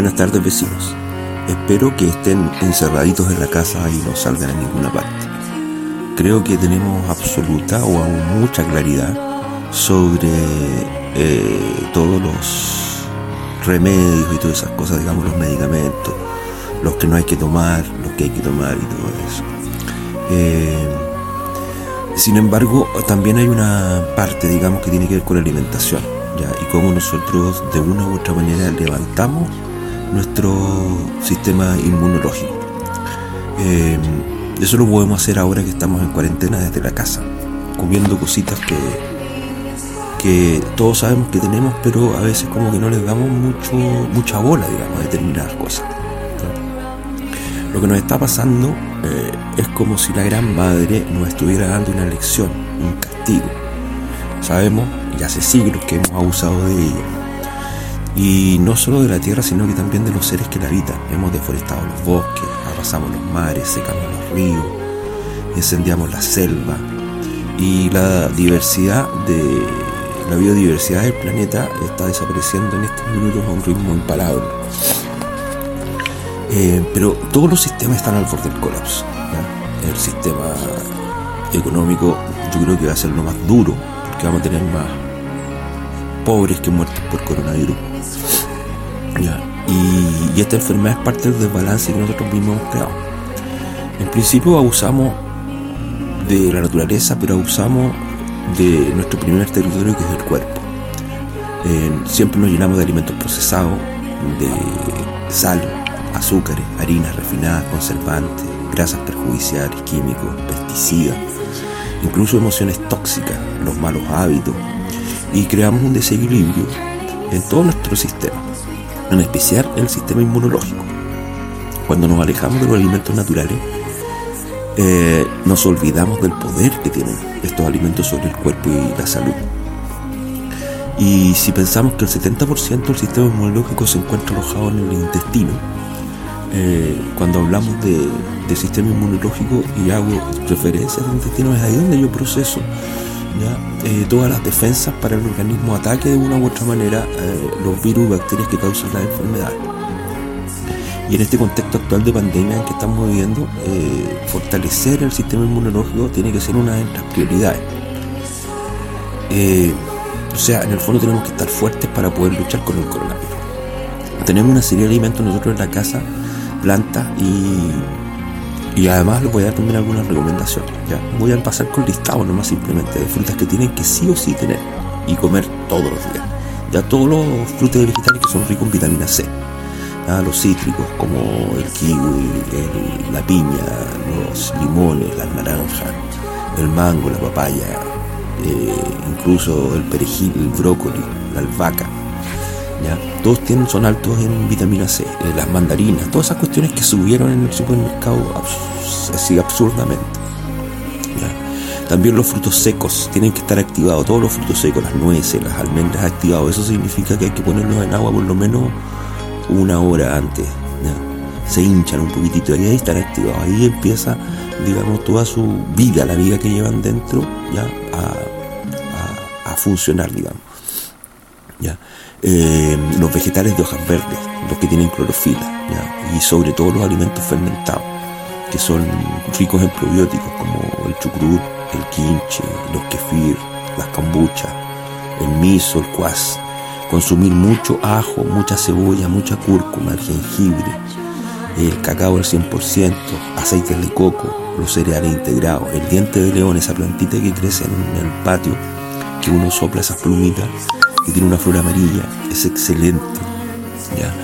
Buenas tardes vecinos. Espero que estén encerraditos en la casa y no salgan a ninguna parte. Creo que tenemos absoluta o aún mucha claridad sobre eh, todos los remedios y todas esas cosas, digamos los medicamentos, los que no hay que tomar, los que hay que tomar y todo eso. Eh, sin embargo, también hay una parte, digamos, que tiene que ver con la alimentación, y cómo nosotros de una u otra manera levantamos nuestro sistema inmunológico. Eh, eso lo podemos hacer ahora que estamos en cuarentena desde la casa, comiendo cositas que, que todos sabemos que tenemos, pero a veces como que no les damos mucho, mucha bola, digamos, a determinadas cosas. Lo que nos está pasando eh, es como si la gran madre nos estuviera dando una lección, un castigo. Sabemos, y hace siglos que hemos abusado de ella. Y no solo de la tierra, sino que también de los seres que la habitan. Hemos deforestado los bosques, arrasamos los mares, secamos los ríos, incendiamos la selva. Y la diversidad de la biodiversidad del planeta está desapareciendo en estos minutos a un ritmo imparable. Eh, pero todos los sistemas están al borde del colapso. El sistema económico yo creo que va a ser lo más duro, porque vamos a tener más pobres que muertos por coronavirus. Y, y, esta enfermedad es parte del desbalance que nosotros mismos hemos creado. En principio abusamos de la naturaleza, pero abusamos de nuestro primer territorio que es el cuerpo. Siempre nos llenamos de alimentos procesados, de sal, azúcares, harinas refinadas, conservantes, grasas perjudiciales, químicos, pesticidas, incluso emociones tóxicas, los malos hábitos, y creamos un desequilibrio en todo nuestro sistema, en especial en el sistema inmunológico. Cuando nos alejamos de los alimentos naturales, eh, nos olvidamos del poder que tienen estos alimentos sobre el cuerpo y la salud. Y si pensamos que el 70% del sistema inmunológico se encuentra alojado en el intestino, eh, cuando hablamos de, sistema inmunológico y hago referencia al intestino, es ahí donde yo proceso Eh, todas las defensas para el organismo ataque de una u otra manera eh, los virus y bacterias que causan la enfermedad. Y en este contexto actual de pandemia en que estamos viviendo, eh, fortalecer el sistema inmunológico tiene que ser una de las prioridades. O sea, en el fondo tenemos que estar fuertes para poder luchar con el coronavirus. Tenemos una serie de alimentos nosotros en la casa, plantas y, y además les voy a también algunas recomendaciones. ¿ya? Voy a pasar con listado nomás simplemente de frutas que tienen que sí o sí tener y comer todos los días. Ya todos los frutos y vegetales que son ricos en vitamina C los cítricos como el kiwi, el, la piña, los limones, las naranjas, el mango, la papaya, eh, incluso el perejil, el brócoli, la albahaca. Todos tienen, son altos en vitamina C, eh, las mandarinas, todas esas cuestiones que subieron en el supermercado así absurdamente. También los frutos secos tienen que estar activados, todos los frutos secos, las nueces, las almendras activados. Eso significa que hay que ponerlos en agua por lo menos una hora antes. Se hinchan un poquitito y ahí están activados. Ahí empieza, digamos, toda su vida, la vida que llevan dentro, ya a funcionar, digamos. Eh, los vegetales de hojas verdes, los que tienen clorofila, y sobre todo los alimentos fermentados, que son ricos en probióticos como el chucrut, el quinche, los kefir, las kombuchas, el miso, el cuas, consumir mucho ajo, mucha cebolla, mucha cúrcuma, el jengibre, el cacao al 100%, aceites de coco, los cereales integrados, el diente de león, esa plantita que crece en el patio, que uno sopla esas plumitas, tiene una flor amarilla, es excelente. ¿ya?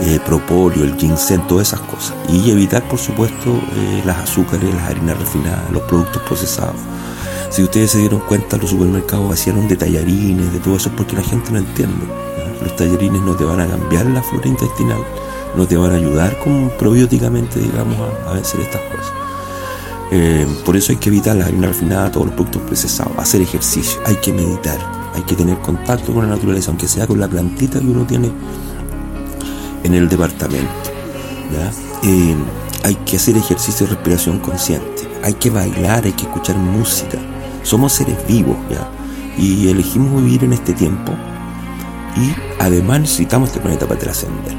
Eh, propóleo, el ginseng, todas esas cosas. Y evitar, por supuesto, eh, las azúcares, las harinas refinadas, los productos procesados. Si ustedes se dieron cuenta, los supermercados vaciaron de tallarines, de todo eso, porque la gente no entiende. Los tallarines no te van a cambiar la flora intestinal, no te van a ayudar como probióticamente, digamos, a, a vencer estas cosas. Eh, por eso hay que evitar la harina refinada, todos los productos procesados, hacer ejercicio, hay que meditar, hay que tener contacto con la naturaleza, aunque sea con la plantita que uno tiene en el departamento. hay que hacer ejercicio de respiración consciente, hay que bailar, hay que escuchar música. Somos seres vivos, ¿ya? Y elegimos vivir en este tiempo y además necesitamos este planeta para trascender.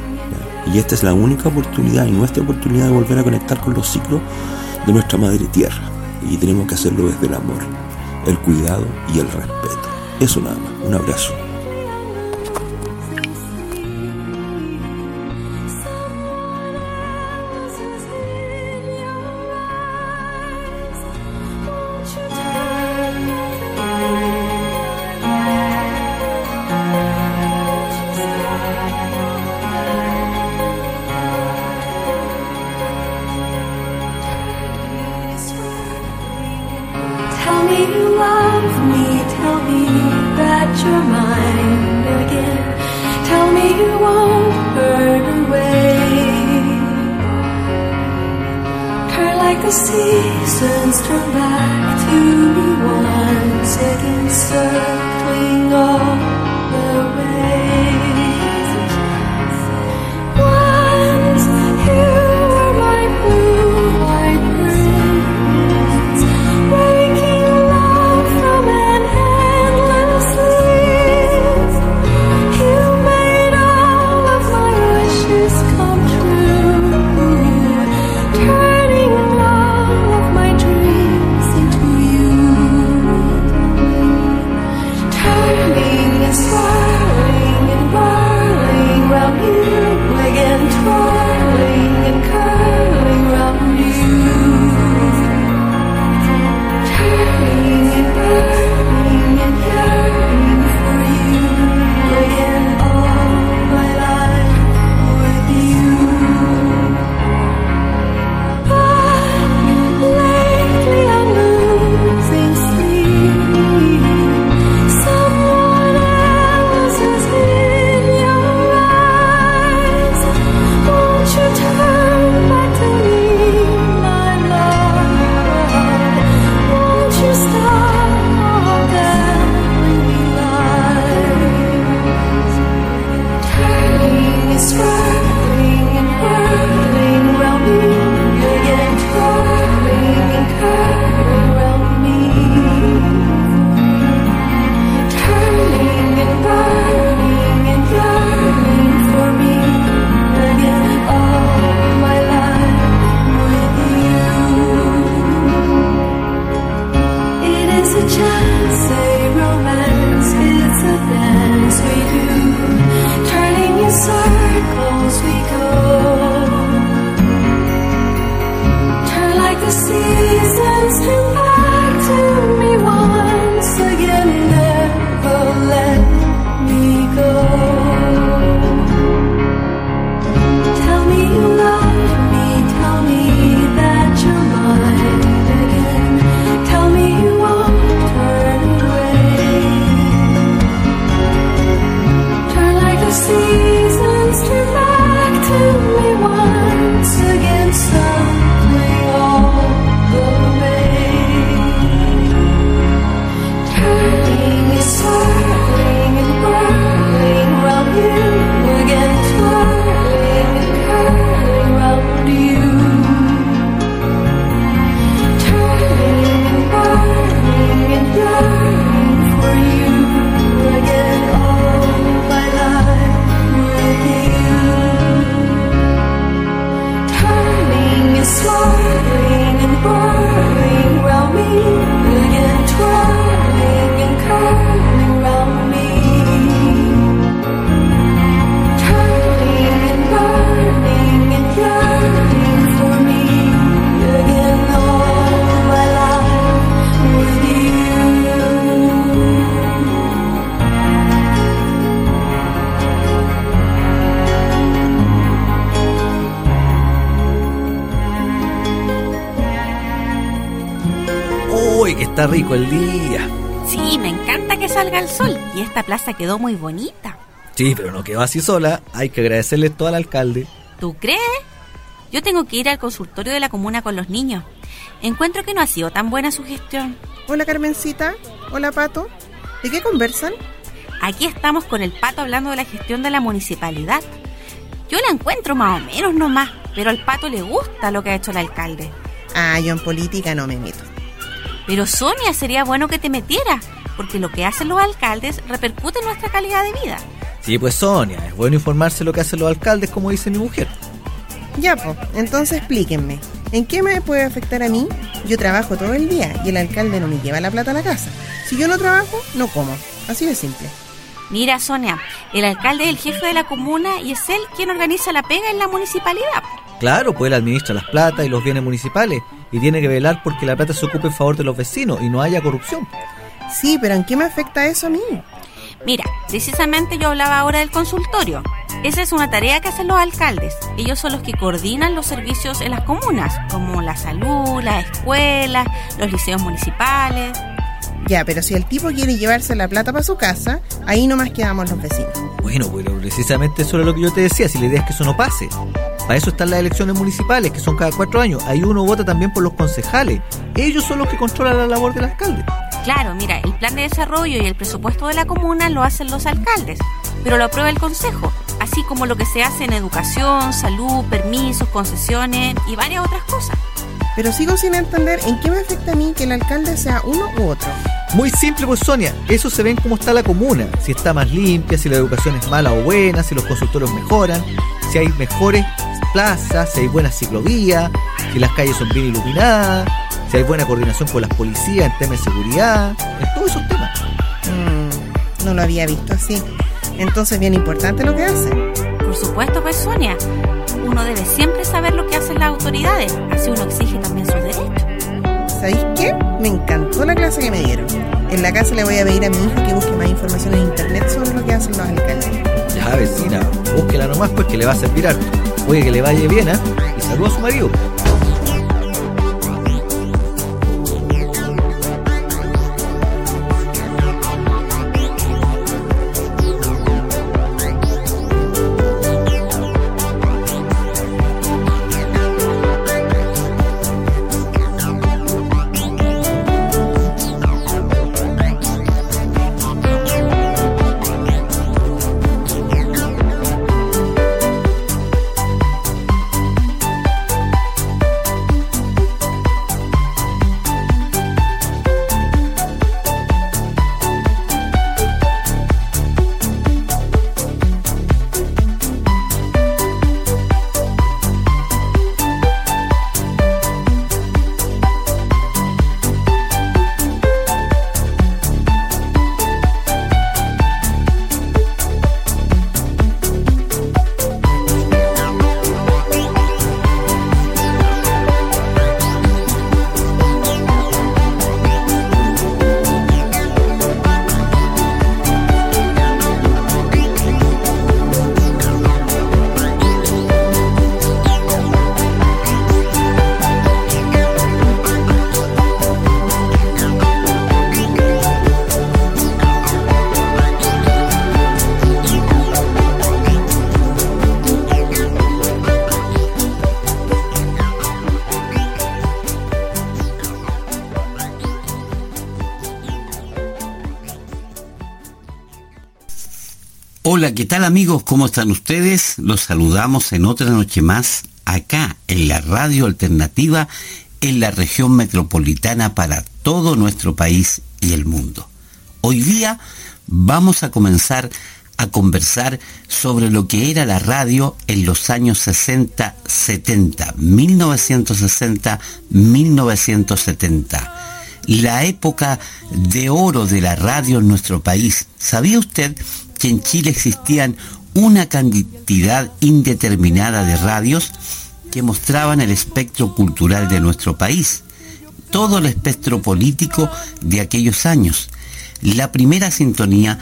Y esta es la única oportunidad y nuestra oportunidad de volver a conectar con los ciclos de nuestra madre tierra. Y tenemos que hacerlo desde el amor, el cuidado y el respeto. Eso nada más. Un abrazo. está rico el día. Sí, me encanta que salga el sol y esta plaza quedó muy bonita. Sí, pero no quedó así sola. Hay que agradecerle todo al alcalde. ¿Tú crees? Yo tengo que ir al consultorio de la comuna con los niños. Encuentro que no ha sido tan buena su gestión. Hola Carmencita, hola Pato. ¿De qué conversan? Aquí estamos con el Pato hablando de la gestión de la municipalidad. Yo la encuentro más o menos nomás, pero al Pato le gusta lo que ha hecho el alcalde. Ah, yo en política no me meto. Pero Sonia, sería bueno que te metieras, porque lo que hacen los alcaldes repercute en nuestra calidad de vida. Sí, pues Sonia, es bueno informarse lo que hacen los alcaldes, como dice mi mujer. Ya, pues, entonces explíquenme. ¿En qué me puede afectar a mí? Yo trabajo todo el día y el alcalde no me lleva la plata a la casa. Si yo no trabajo, no como. Así de simple. Mira, Sonia, el alcalde es el jefe de la comuna y es él quien organiza la pega en la municipalidad. Claro, pues él administra las platas y los bienes municipales y tiene que velar porque la plata se ocupe en favor de los vecinos y no haya corrupción. Sí, pero ¿en qué me afecta eso a mí? Mira, precisamente yo hablaba ahora del consultorio. Esa es una tarea que hacen los alcaldes. Ellos son los que coordinan los servicios en las comunas, como la salud, las escuelas, los liceos municipales. Ya, pero si el tipo quiere llevarse la plata para su casa, ahí nomás quedamos los vecinos. Bueno, pero precisamente eso era lo que yo te decía, si la idea es que eso no pase. Para eso están las elecciones municipales, que son cada cuatro años. Ahí uno vota también por los concejales. Ellos son los que controlan la labor del alcalde. Claro, mira, el plan de desarrollo y el presupuesto de la comuna lo hacen los alcaldes, pero lo aprueba el consejo, así como lo que se hace en educación, salud, permisos, concesiones y varias otras cosas. Pero sigo sin entender en qué me afecta a mí que el alcalde sea uno u otro. Muy simple, pues Sonia. Eso se ve en cómo está la comuna. Si está más limpia, si la educación es mala o buena, si los consultorios mejoran, si hay mejores plazas, si hay buenas ciclovías, si las calles son bien iluminadas, si hay buena coordinación con las policías en temas de seguridad, en todos esos temas. Mm, no lo había visto así. Entonces, bien importante lo que hace. Por supuesto, pues Sonia, uno debe siempre saber lo que hacen las autoridades, así uno exige también sus derechos. ¿Sabéis qué? Me encantó la clase que me dieron. En la casa le voy a pedir a mi hijo que busque más información en internet sobre lo que hacen los alcaldes. Ya, vecina, búsquela nomás pues que le va a servir harto. Oye, que le vaya bien, ¿eh? Y saluda a su marido. ¿Qué tal amigos? ¿Cómo están ustedes? Los saludamos en otra noche más acá en la radio alternativa en la región metropolitana para todo nuestro país y el mundo. Hoy día vamos a comenzar a conversar sobre lo que era la radio en los años 60, 70, 1960, 1970. La época de oro de la radio en nuestro país. ¿Sabía usted que en Chile existían una cantidad indeterminada de radios que mostraban el espectro cultural de nuestro país, todo el espectro político de aquellos años. La primera sintonía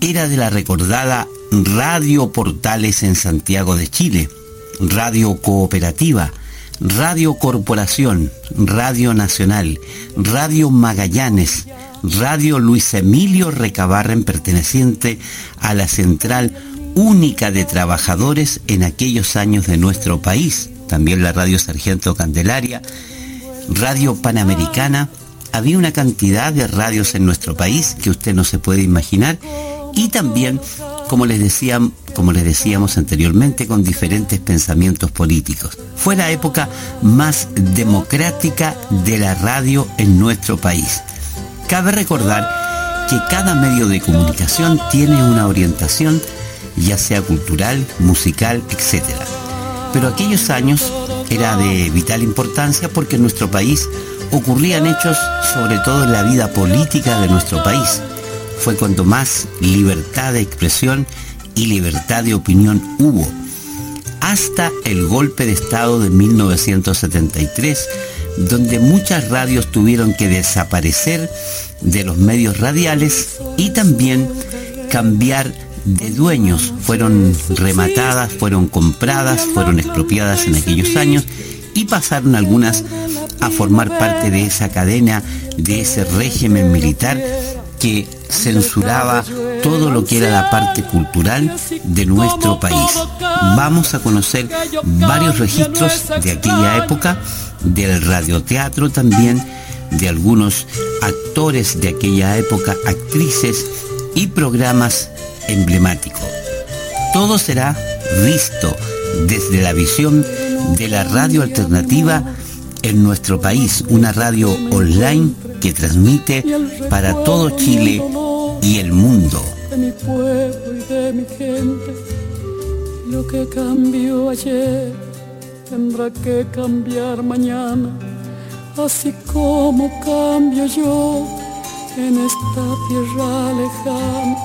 era de la recordada Radio Portales en Santiago de Chile, Radio Cooperativa, Radio Corporación, Radio Nacional, Radio Magallanes, Radio Luis Emilio Recabarren perteneciente a la Central Única de Trabajadores en aquellos años de nuestro país, también la Radio Sargento Candelaria, Radio Panamericana, había una cantidad de radios en nuestro país que usted no se puede imaginar y también, como les, decía, como les decíamos anteriormente, con diferentes pensamientos políticos. Fue la época más democrática de la radio en nuestro país. Cabe recordar que cada medio de comunicación tiene una orientación ya sea cultural, musical, etc. Pero aquellos años era de vital importancia porque en nuestro país ocurrían hechos sobre todo en la vida política de nuestro país. Fue cuando más libertad de expresión y libertad de opinión hubo. Hasta el golpe de Estado de 1973, donde muchas radios tuvieron que desaparecer de los medios radiales y también cambiar de dueños. Fueron rematadas, fueron compradas, fueron expropiadas en aquellos años y pasaron algunas a formar parte de esa cadena, de ese régimen militar que censuraba todo lo que era la parte cultural de nuestro país. Vamos a conocer varios registros de aquella época, del radioteatro también, de algunos actores de aquella época, actrices y programas emblemáticos. Todo será visto desde la visión de la radio alternativa en nuestro país, una radio online que transmite para todo Chile y el mundo. de mi pueblo y de mi gente. Lo que cambió ayer tendrá que cambiar mañana, así como cambio yo en esta tierra lejana.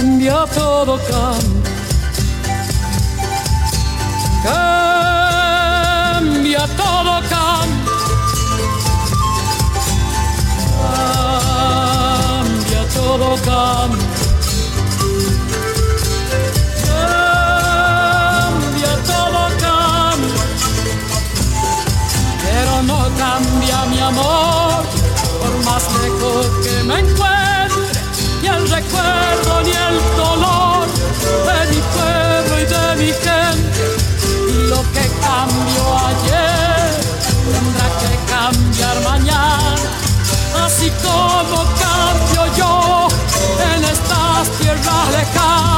Cambia todo, cambia. Cambia cambió ayer, tendrá que cambiar mañana, así como cambio yo en estas tierras lejanas.